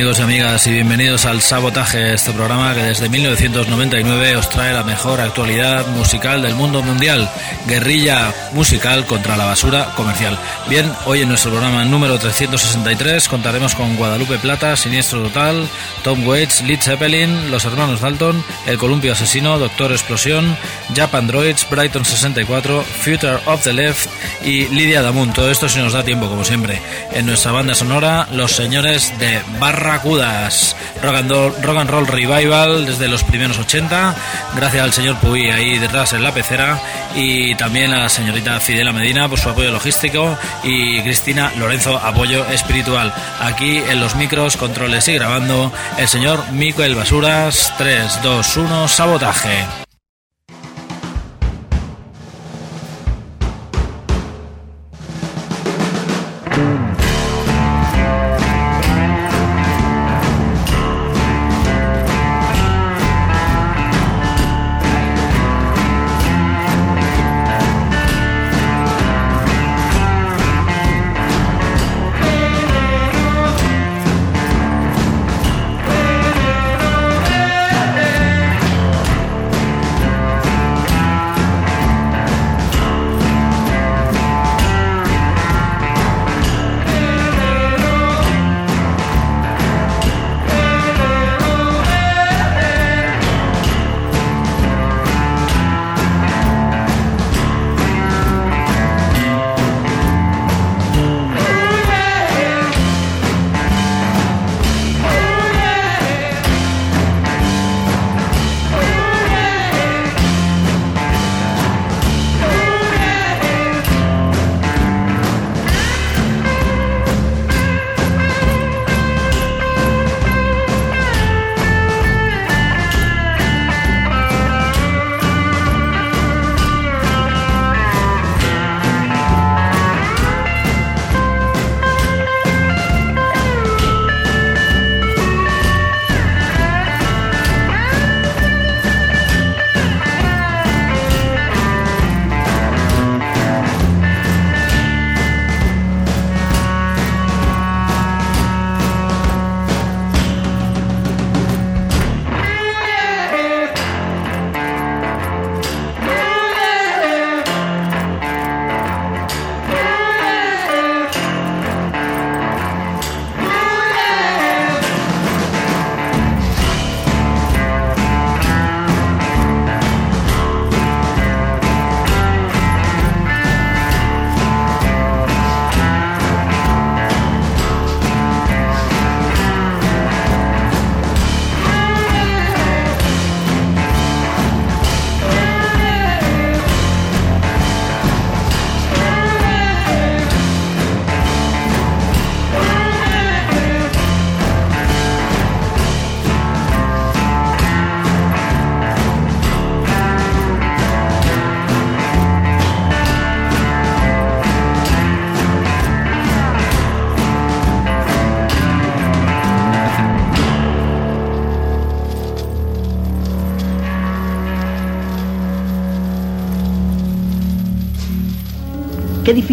Amigos y amigas y bienvenidos al Sabotaje, este programa que desde 1999 os trae la mejor actualidad musical del mundo mundial, guerrilla musical contra la basura comercial. Bien, hoy en nuestro programa número 363 contaremos con Guadalupe Plata, Siniestro Total, Tom Waits, Lead Zeppelin, Los Hermanos Dalton, El Columpio Asesino, Doctor Explosión, Japan Droids, Brighton 64, Future of the Left y Lidia Damun. Todo esto si nos da tiempo, como siempre. En nuestra banda sonora, Los Señores de Barracudas. Rock and, rock and Roll Revival desde los primeros 80. Gracias al señor Puy ahí detrás en la pecera. Y también a la señorita Fidela Medina por su apoyo logístico. Y Cristina Lorenzo, apoyo espiritual. Aquí en los micros, controles y grabando, el señor Miquel Basuras. 3, 2, 1, sabotaje.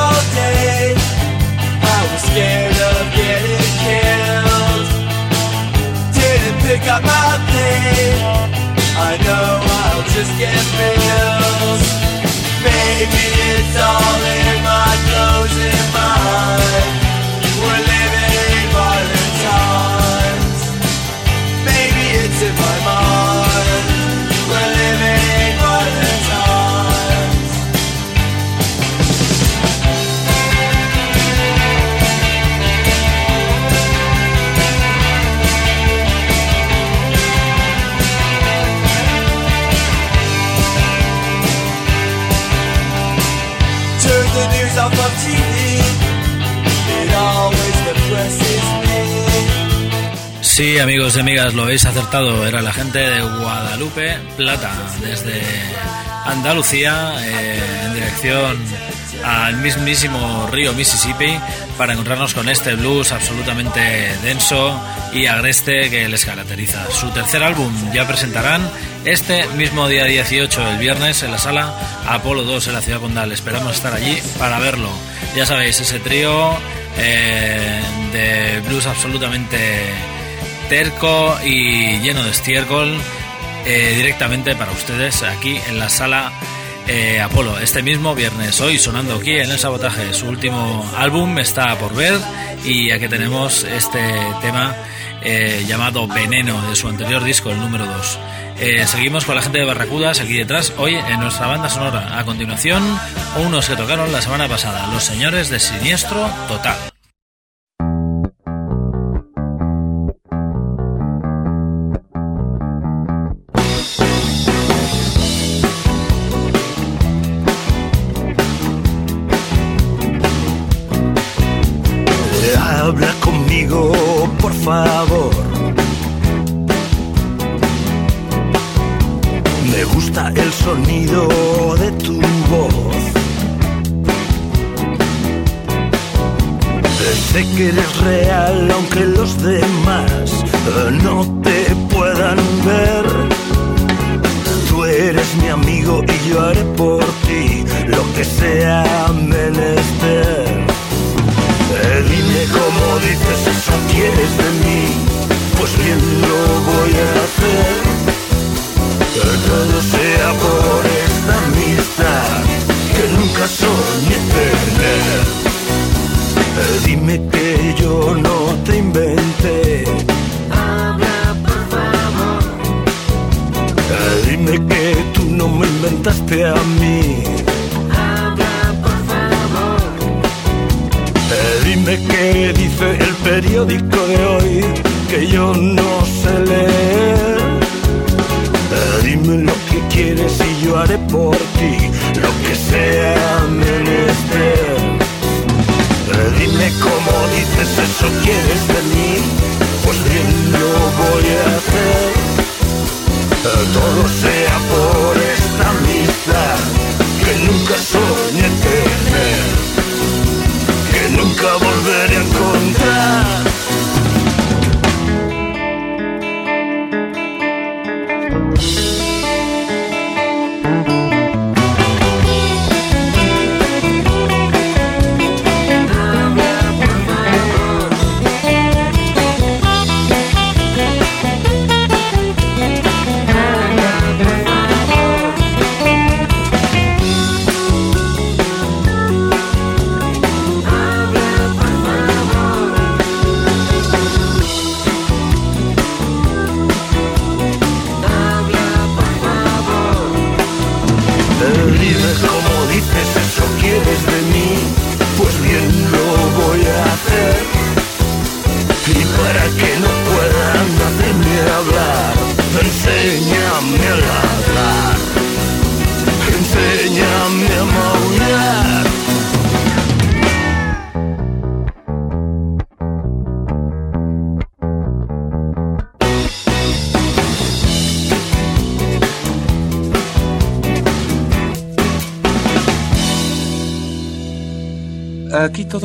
all day. I was scared of getting killed. Didn't pick up my. I know I'll just get bills. Maybe it's all in my closing mind. Sí, amigos y amigas, lo habéis acertado. Era la gente de Guadalupe Plata, desde Andalucía, eh, en dirección al mismísimo río Mississippi, para encontrarnos con este blues absolutamente denso y agreste que les caracteriza. Su tercer álbum ya presentarán este mismo día 18, el viernes, en la sala Apolo 2 en la ciudad condal. Esperamos estar allí para verlo. Ya sabéis, ese trío eh, de blues absolutamente terco y lleno de estiércol eh, directamente para ustedes aquí en la sala eh, Apolo. Este mismo viernes hoy sonando aquí en el sabotaje su último álbum está por ver y aquí tenemos este tema eh, llamado Veneno de su anterior disco el número 2 seguimos con la gente de Barracudas aquí detrás hoy en nuestra banda sonora. A continuación unos que tocaron la semana pasada los señores de Siniestro Total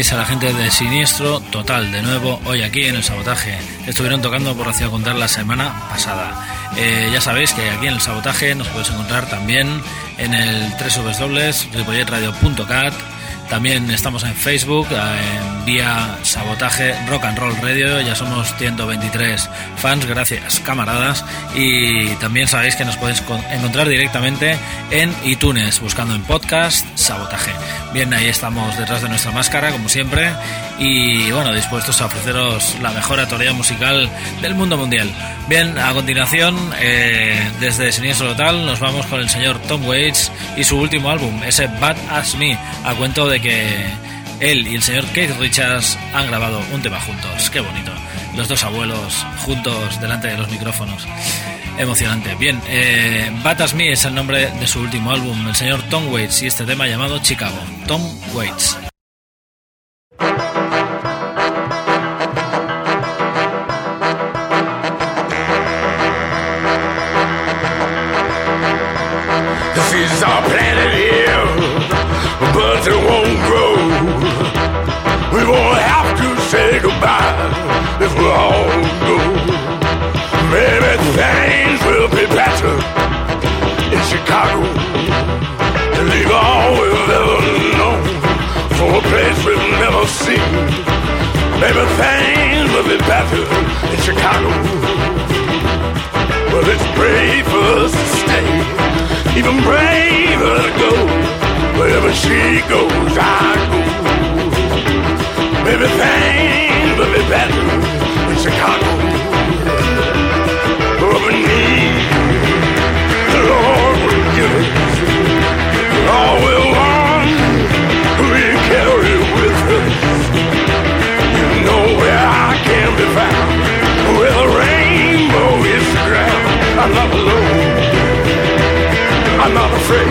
A la gente de Siniestro Total, de nuevo, hoy aquí en el sabotaje. Estuvieron tocando por Hacia Contar la semana pasada. Eh, ya sabéis que aquí en el sabotaje nos podéis encontrar también en el www.ripolletradio.cat también estamos en Facebook, en vía Sabotaje Rock and Roll Radio. Ya somos 123 fans, gracias camaradas. Y también sabéis que nos podéis encontrar directamente en iTunes, buscando en podcast Sabotaje. Bien, ahí estamos detrás de nuestra máscara, como siempre. Y bueno, dispuestos a ofreceros la mejor actualidad musical del mundo mundial. Bien, a continuación, eh, desde Siniestro Total, nos vamos con el señor Tom Waits y su último álbum, ese Bad As Me, a cuento de que él y el señor Keith Richards han grabado un tema juntos. Qué bonito. Los dos abuelos juntos delante de los micrófonos. Emocionante. Bien, eh, Bad As Me es el nombre de su último álbum, el señor Tom Waits, y este tema llamado Chicago. Tom Waits. Things will be better in Chicago. Well, it's brave for us to stay, even braver to go. Wherever she goes, I go. Things will be better in Chicago. I'm not alone. I'm not afraid.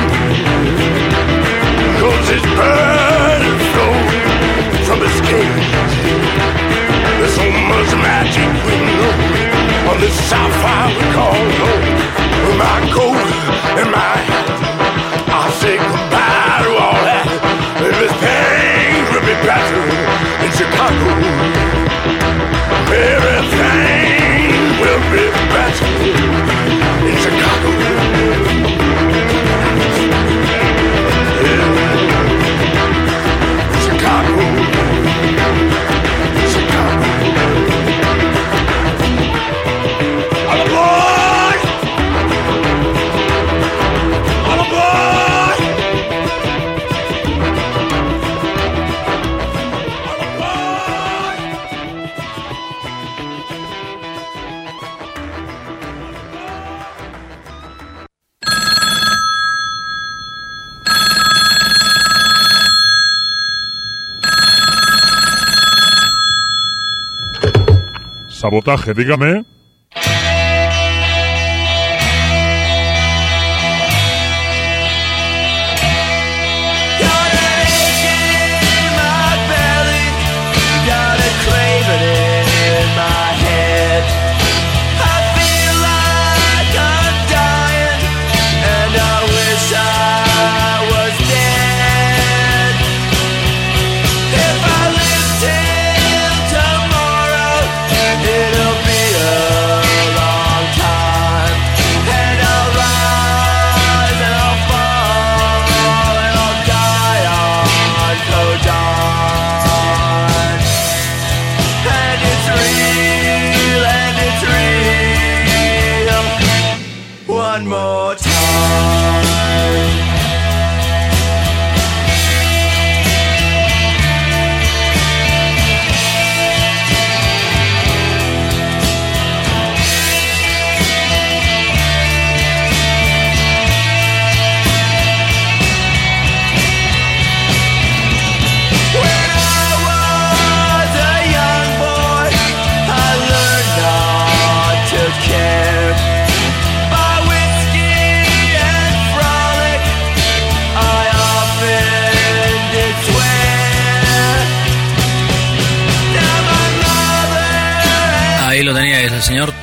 Cause this bird is from his cage. There's so much magic we know on this sapphire we call home. With my coat and my hat, I'll say goodbye to all that. Maybe things will be better in Chicago. Everything will be better Africa. Sabotaje, dígame.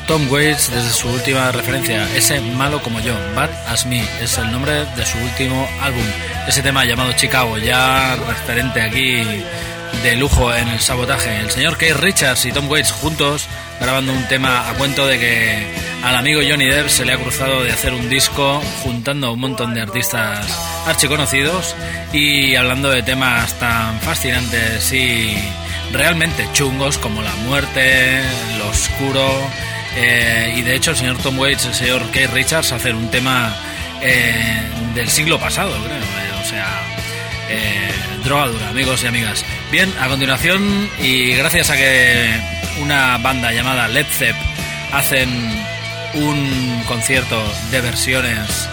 Tom Waits desde su última referencia, ese malo como yo, Bad As Me, es el nombre de su último álbum. Ese tema llamado Chicago, ya referente aquí de lujo en el sabotaje. El señor Keith Richards y Tom Waits juntos grabando un tema a cuento de que al amigo Johnny Depp se le ha cruzado de hacer un disco juntando un montón de artistas archiconocidos y hablando de temas tan fascinantes y realmente chungos como la muerte, lo oscuro eh, y de hecho el señor Tom Waits, el señor Keith Richards hacen un tema eh, del siglo pasado, creo, eh, o sea, droga dura, amigos y amigas. Bien, a continuación y gracias a que una banda llamada Led Zepp hacen un concierto de versiones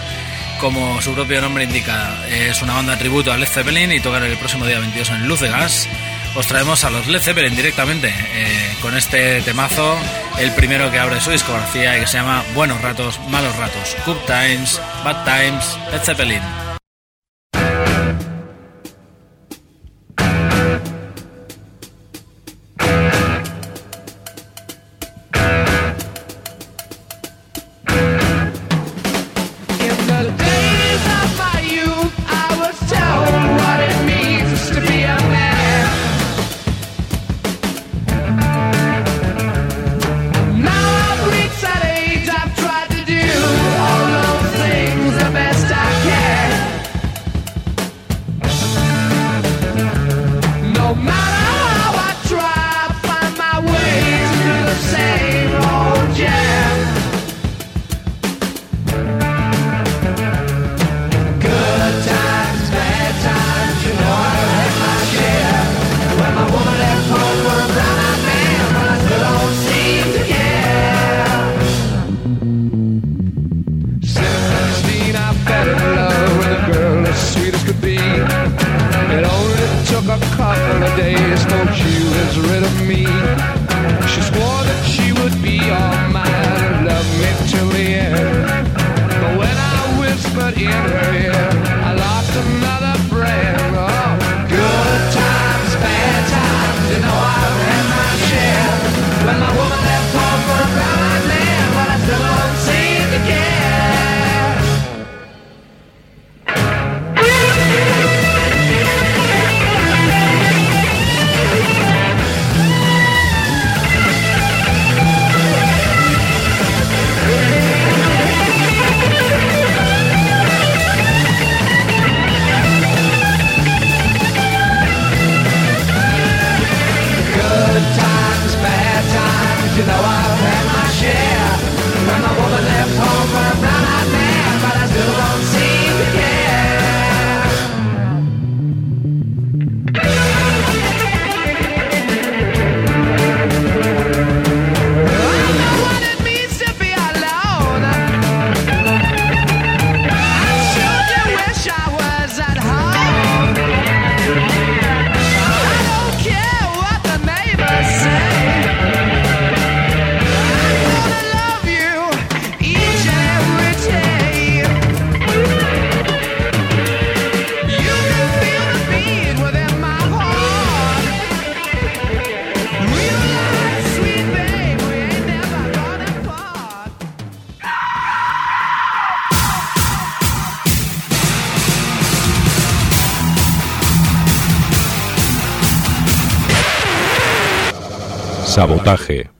como su propio nombre indica, es una banda de tributo a Led Zeppelin y tocar el próximo día 22 en Luz de Gas os traemos a los Led Zeppelin directamente eh, con este temazo, el primero que abre su discografía y que se llama Buenos Ratos, Malos Ratos, Good Times, Bad Times, Led Zeppelin. Sabotaje.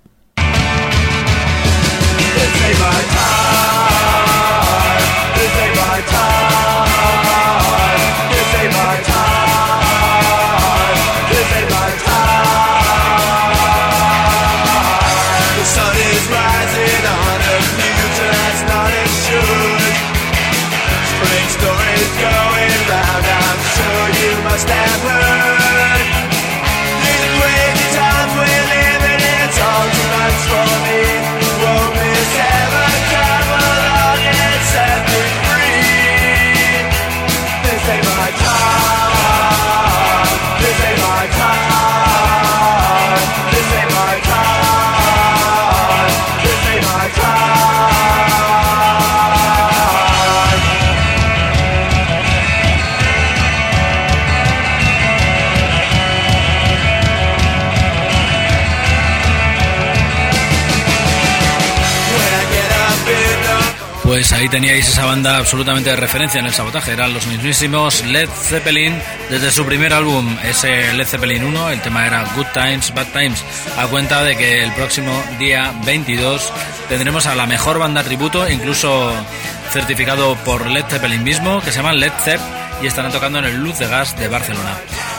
Teníais esa banda absolutamente de referencia en el sabotaje, eran los mismísimos Led Zeppelin desde su primer álbum, ese Led Zeppelin 1, el tema era Good Times, Bad Times, a cuenta de que el próximo día 22 tendremos a la mejor banda tributo, incluso certificado por Led Zeppelin mismo, que se llama Led Zepp y estarán tocando en el Luz de Gas de Barcelona.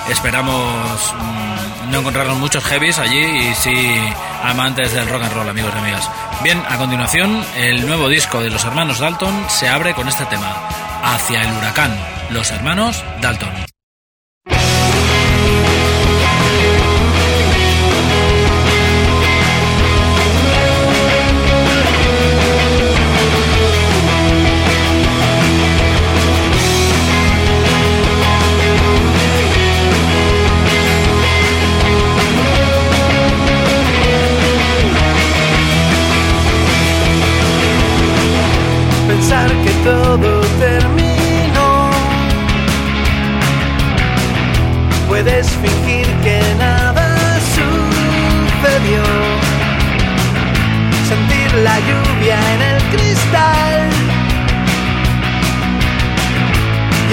Esperamos mm, no encontrarnos muchos heavies allí y sí amantes del rock and roll, amigos y amigas. Bien, a continuación, el nuevo disco de los hermanos Dalton se abre con este tema, Hacia el huracán, los hermanos Dalton.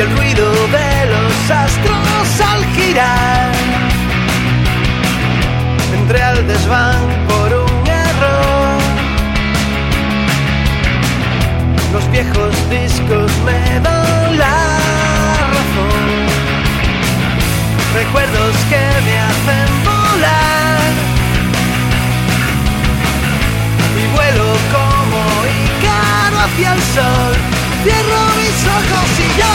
El ruido de los astros al girar. Entré al desván por un error. Los viejos discos me dan la razón. Recuerdos que me hacen volar. Y vuelo como Ícaro hacia el sol. Cierro mis ojos y yo,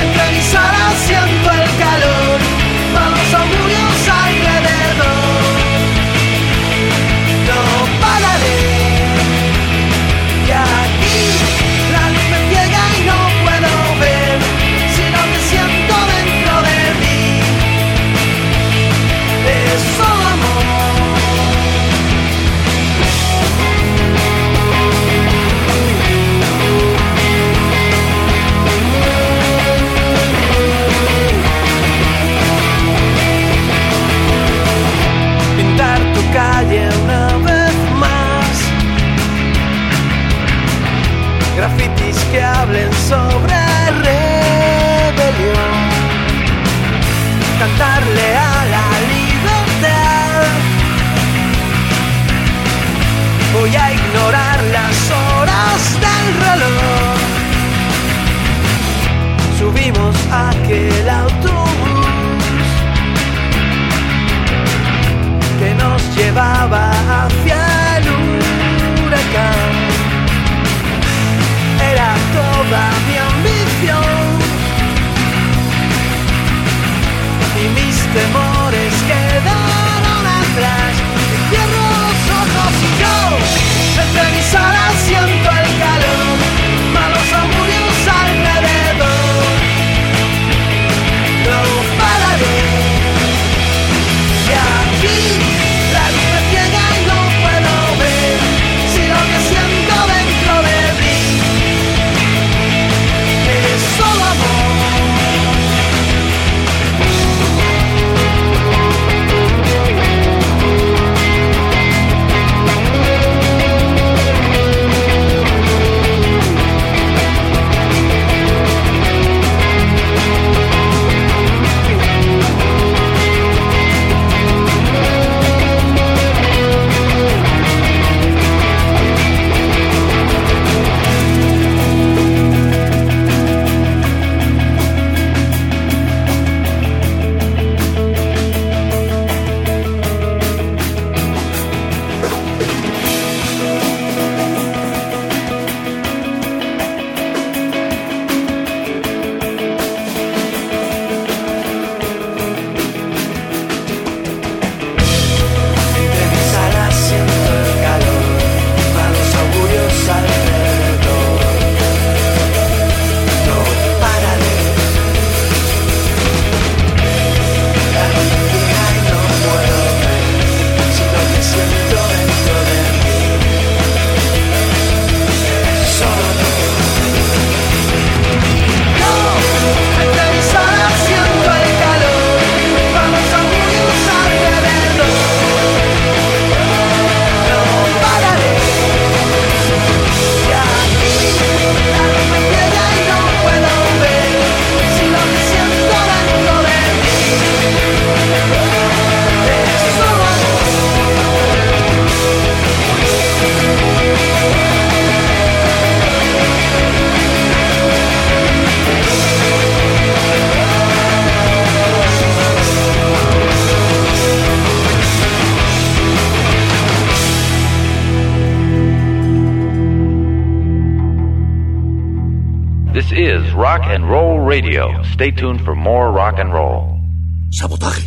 entre mis alas el calor. Stay tuned for more rock and roll. Sabotaje.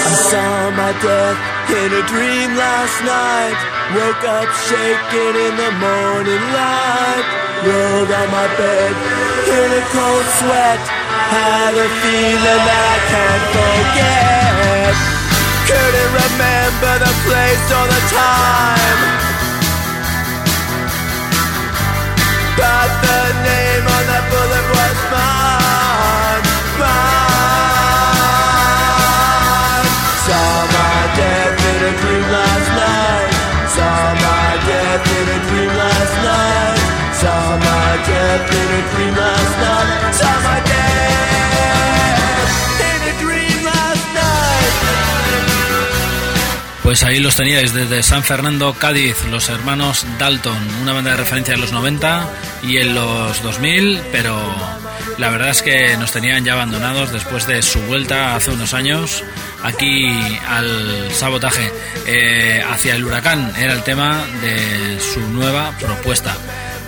I saw my death in a dream last night. Woke up shaking in the morning light. Rolled on my bed in a cold sweat. Had a feeling that I can't forget. Couldn't remember the place or the time. But the name on that bullet was mine. Mine. Saw my death in a dream last night. Saw my death in a dream last night. Saw my death in a dream last night. Pues ahí los teníais desde San Fernando, Cádiz, los hermanos Dalton, una banda de referencia en los 90 y en los 2000, pero la verdad es que nos tenían ya abandonados después de su vuelta hace unos años aquí al sabotaje eh, hacia el huracán. Era el tema de su nueva propuesta.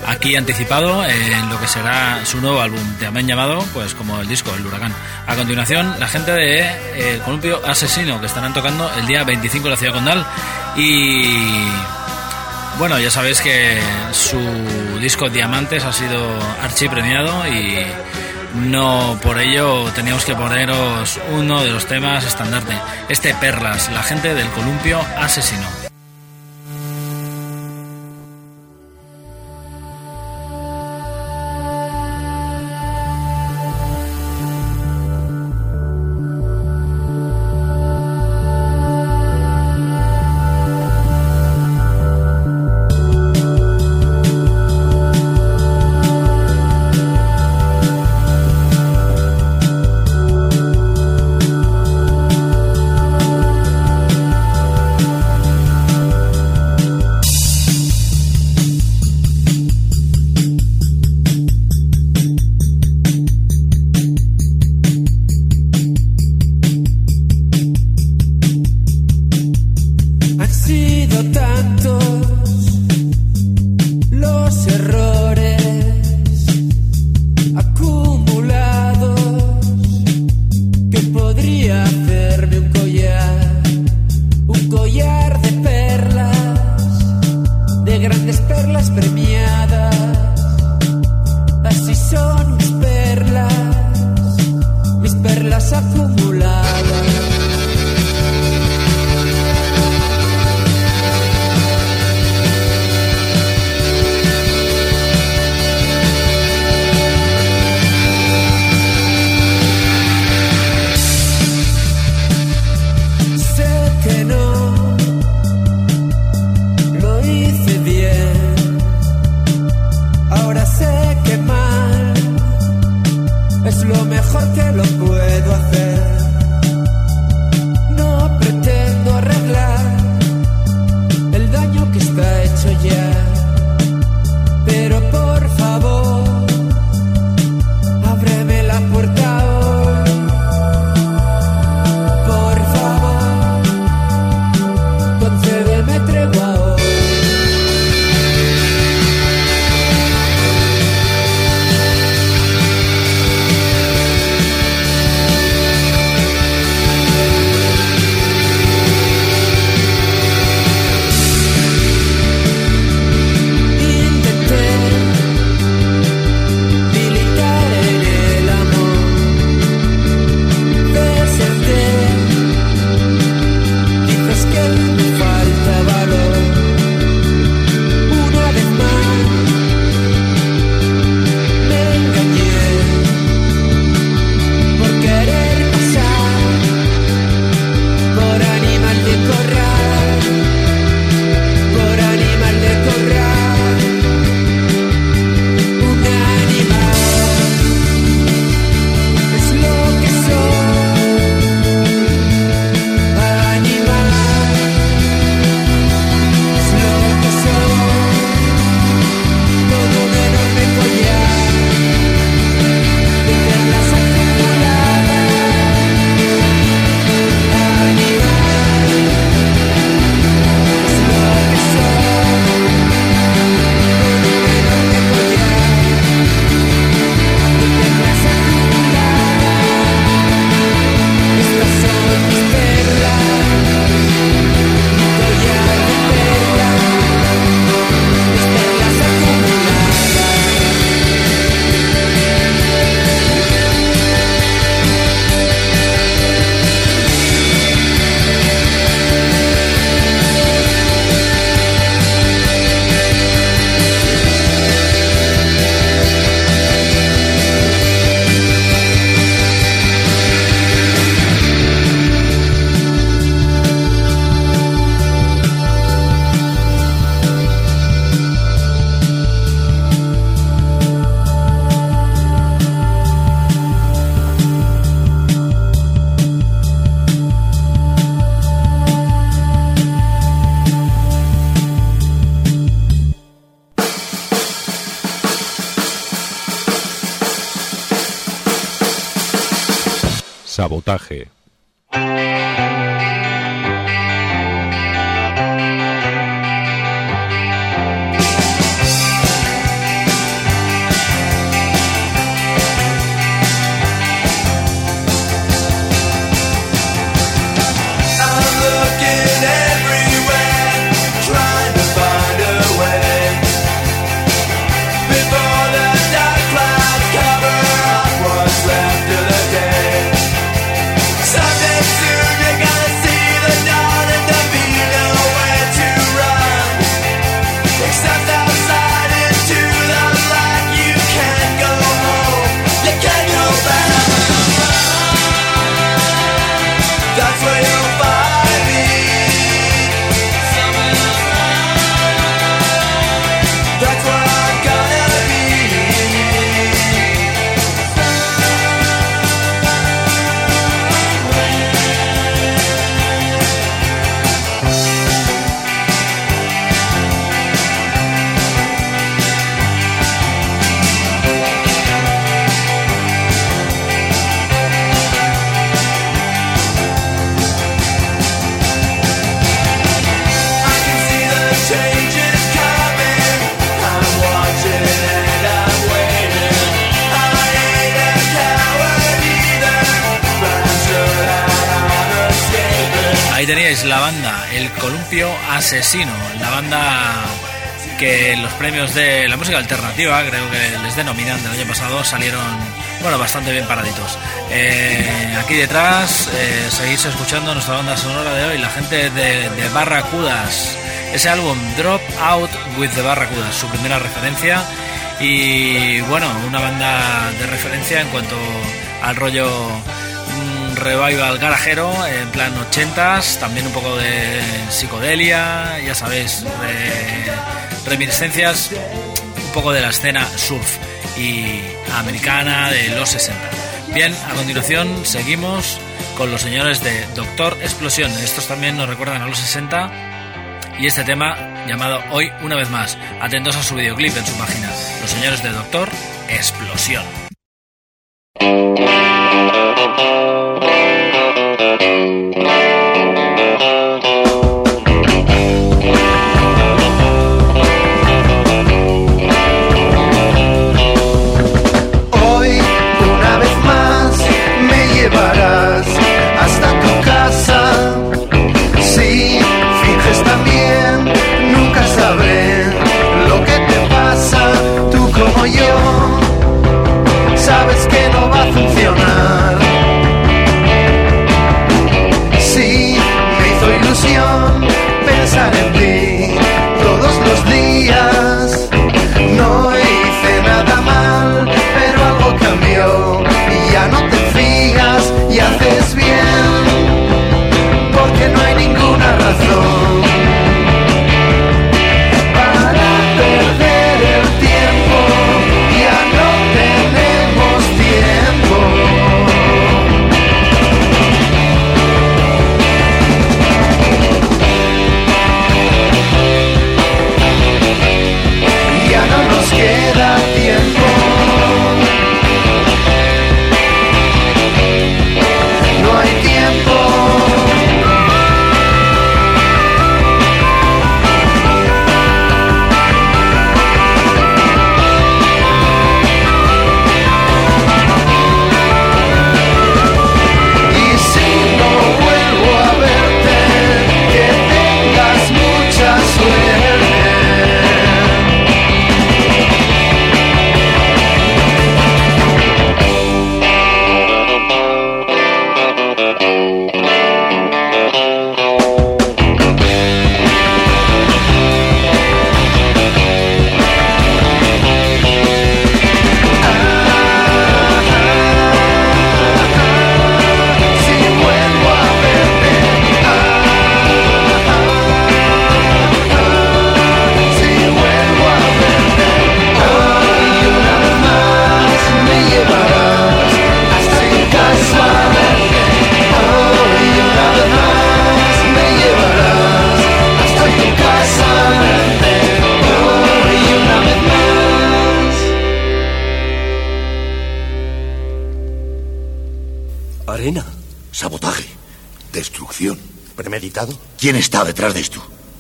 Aquí anticipado en lo que será su nuevo álbum, también llamado, pues como el disco, El Huracán. A continuación, la gente de eh, Columpio Asesino, que estarán tocando el día 25 en la ciudad condal. Y bueno, ya sabéis que su disco Diamantes ha sido archipremiado y no por ello teníamos que poneros uno de los temas estandarte. Este Perlas, la gente del Columpio Asesino. Sabotaje. Asesino, la banda que los premios de la música alternativa, creo que les denominan del año pasado, salieron bueno bastante bien paraditos. Eh, aquí detrás eh, seguís escuchando nuestra banda sonora de hoy, la gente de, de Barracudas, ese álbum Drop Out with the Barracudas, su primera referencia y bueno, una banda de referencia en cuanto al rollo revival garajero en plan 80s, también un poco de psicodelia, ya sabéis, re- reminiscencias un poco de la escena surf y americana de los 60. Bien, a continuación seguimos con los señores de Doctor Explosión. Estos también nos recuerdan a los 60 y este tema llamado Hoy una vez más. Atentos a su videoclip en su página. Los señores de Doctor Explosión.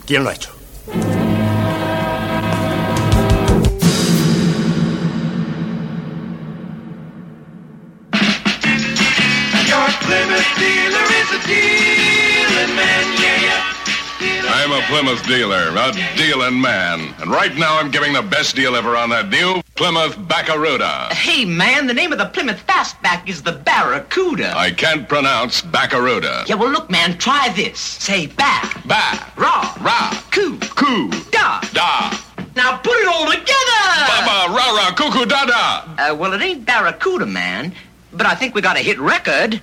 ¿Quién lo ha hecho? Plymouth dealer, a dealing man. And right now I'm giving the best deal ever on that new Plymouth Barracuda. Hey, man, the name of the Plymouth Fastback is the Barracuda. I can't pronounce Barracuda. Yeah, well, look, man, try this. Say back, Ba, Ra. ra, coo, coo, da. da, Now put it all together! baba, ra, ra, cuckoo, da, da. Uh, well, it ain't Barracuda, man, but I think we got a hit record.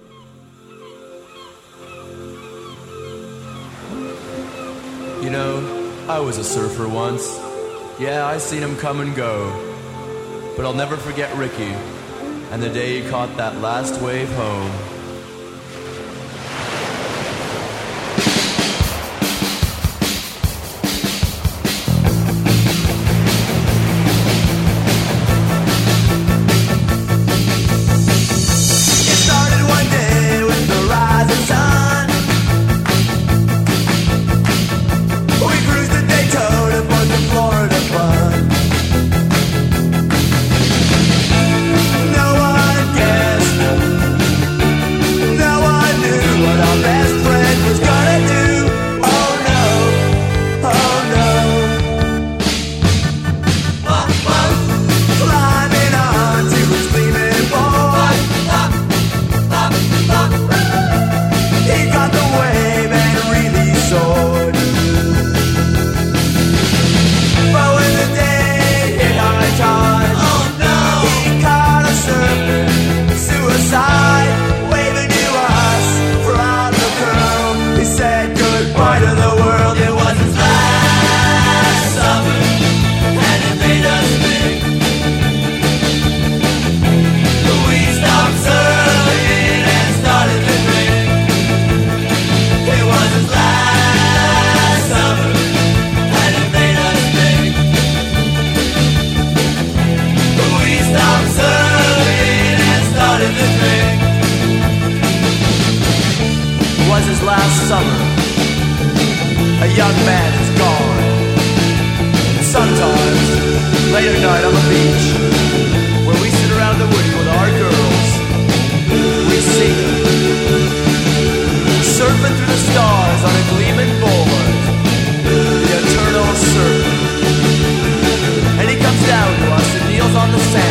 You know, I was a surfer once. Yeah, I seen him come and go. But I'll never forget Ricky and the day he caught that last wave home. on the sand.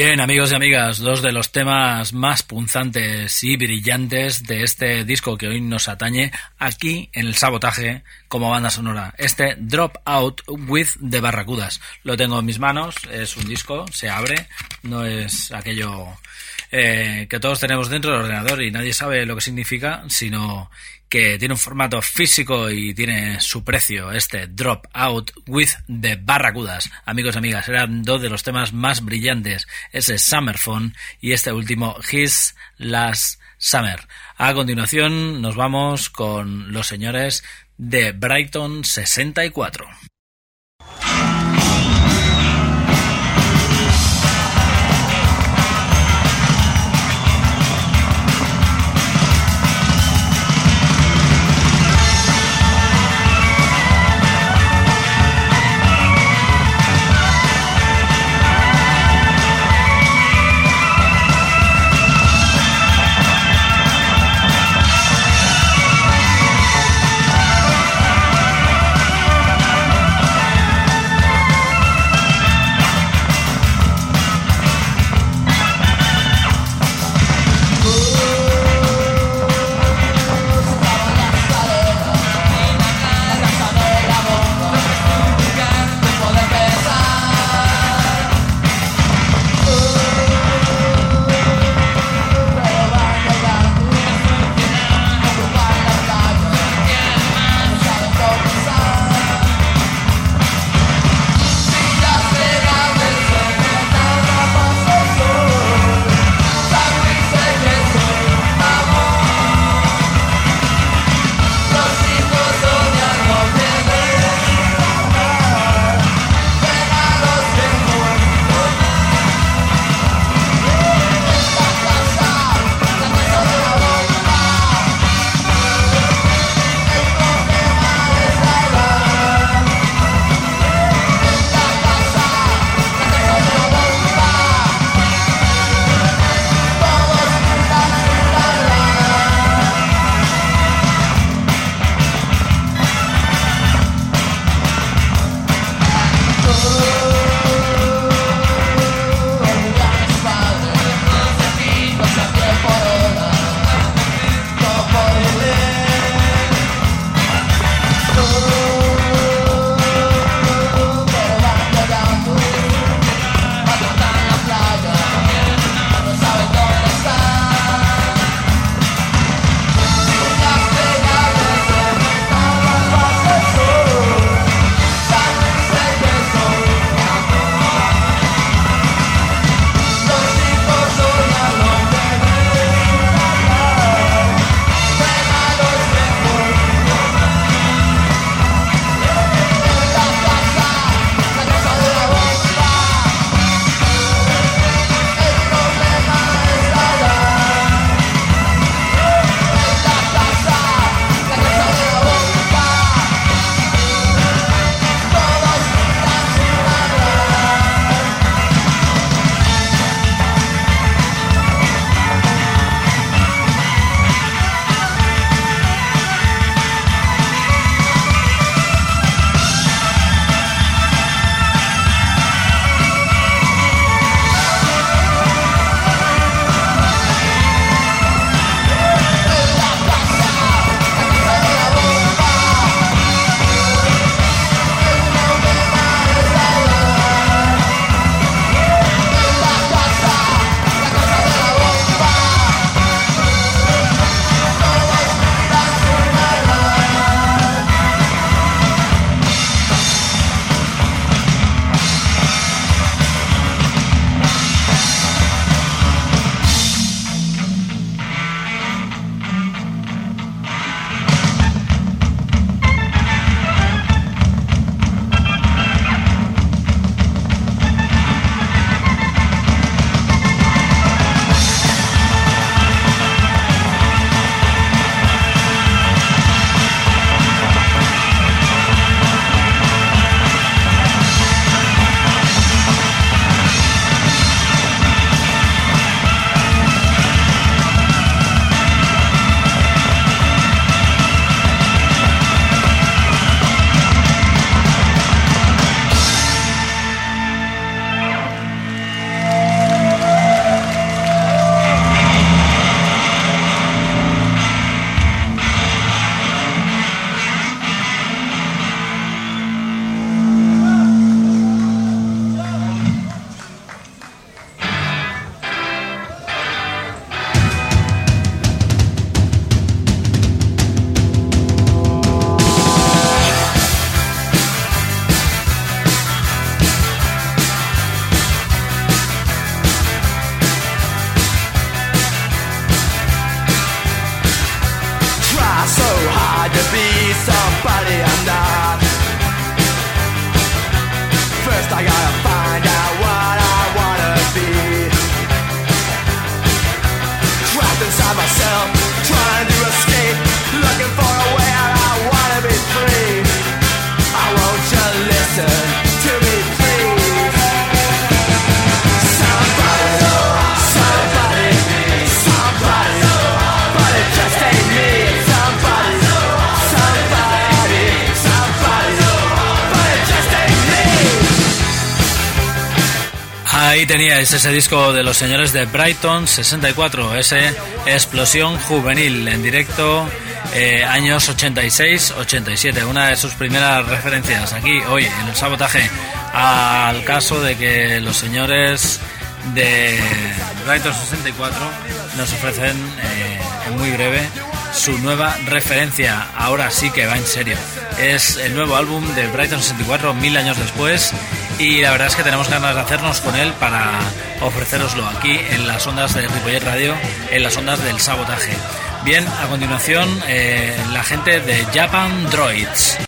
Bien, amigos y amigas, dos de los temas más punzantes y brillantes de este disco que hoy nos atañe aquí en el sabotaje como banda sonora. Este Drop Out with the Barracudas. Lo tengo en mis manos, es un disco, se abre, no es aquello eh, que todos tenemos dentro del ordenador y nadie sabe lo que significa, sino que tiene un formato físico y tiene su precio, este Drop Out with the Barracudas. Amigos y amigas, eran dos de los temas más brillantes, ese Summer Phone y este último His Last Summer. A continuación nos vamos con los señores de Brighton 64. Teníais ese disco de los señores de Brighton 64, ese Explosión Juvenil en directo, eh, años 86-87, una de sus primeras referencias aquí hoy en el sabotaje al caso de que los señores de Brighton 64 nos ofrecen eh, en muy breve su nueva referencia, ahora sí que va en serio. Es el nuevo álbum de Brighton 64 mil años después y la verdad es que tenemos ganas de hacernos con él para ofreceroslo aquí en las ondas de Ripollet Radio, en las ondas del sabotaje. Bien, a continuación eh, la gente de Japan Droids.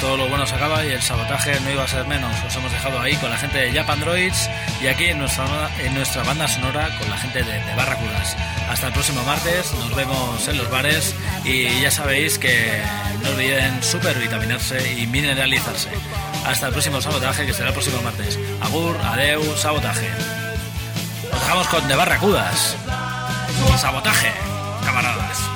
Todo lo bueno se acaba y el sabotaje no iba a ser menos. Os hemos dejado ahí con la gente de Japan Droids y aquí en nuestra, en nuestra banda sonora con la gente de, de Barracudas. Hasta el próximo martes, nos vemos en los bares y ya sabéis que no olviden supervitaminarse y mineralizarse. Hasta el próximo sabotaje que será el próximo martes. Agur, adeu, sabotaje. Nos dejamos con de Barracudas. Sabotaje, camaradas.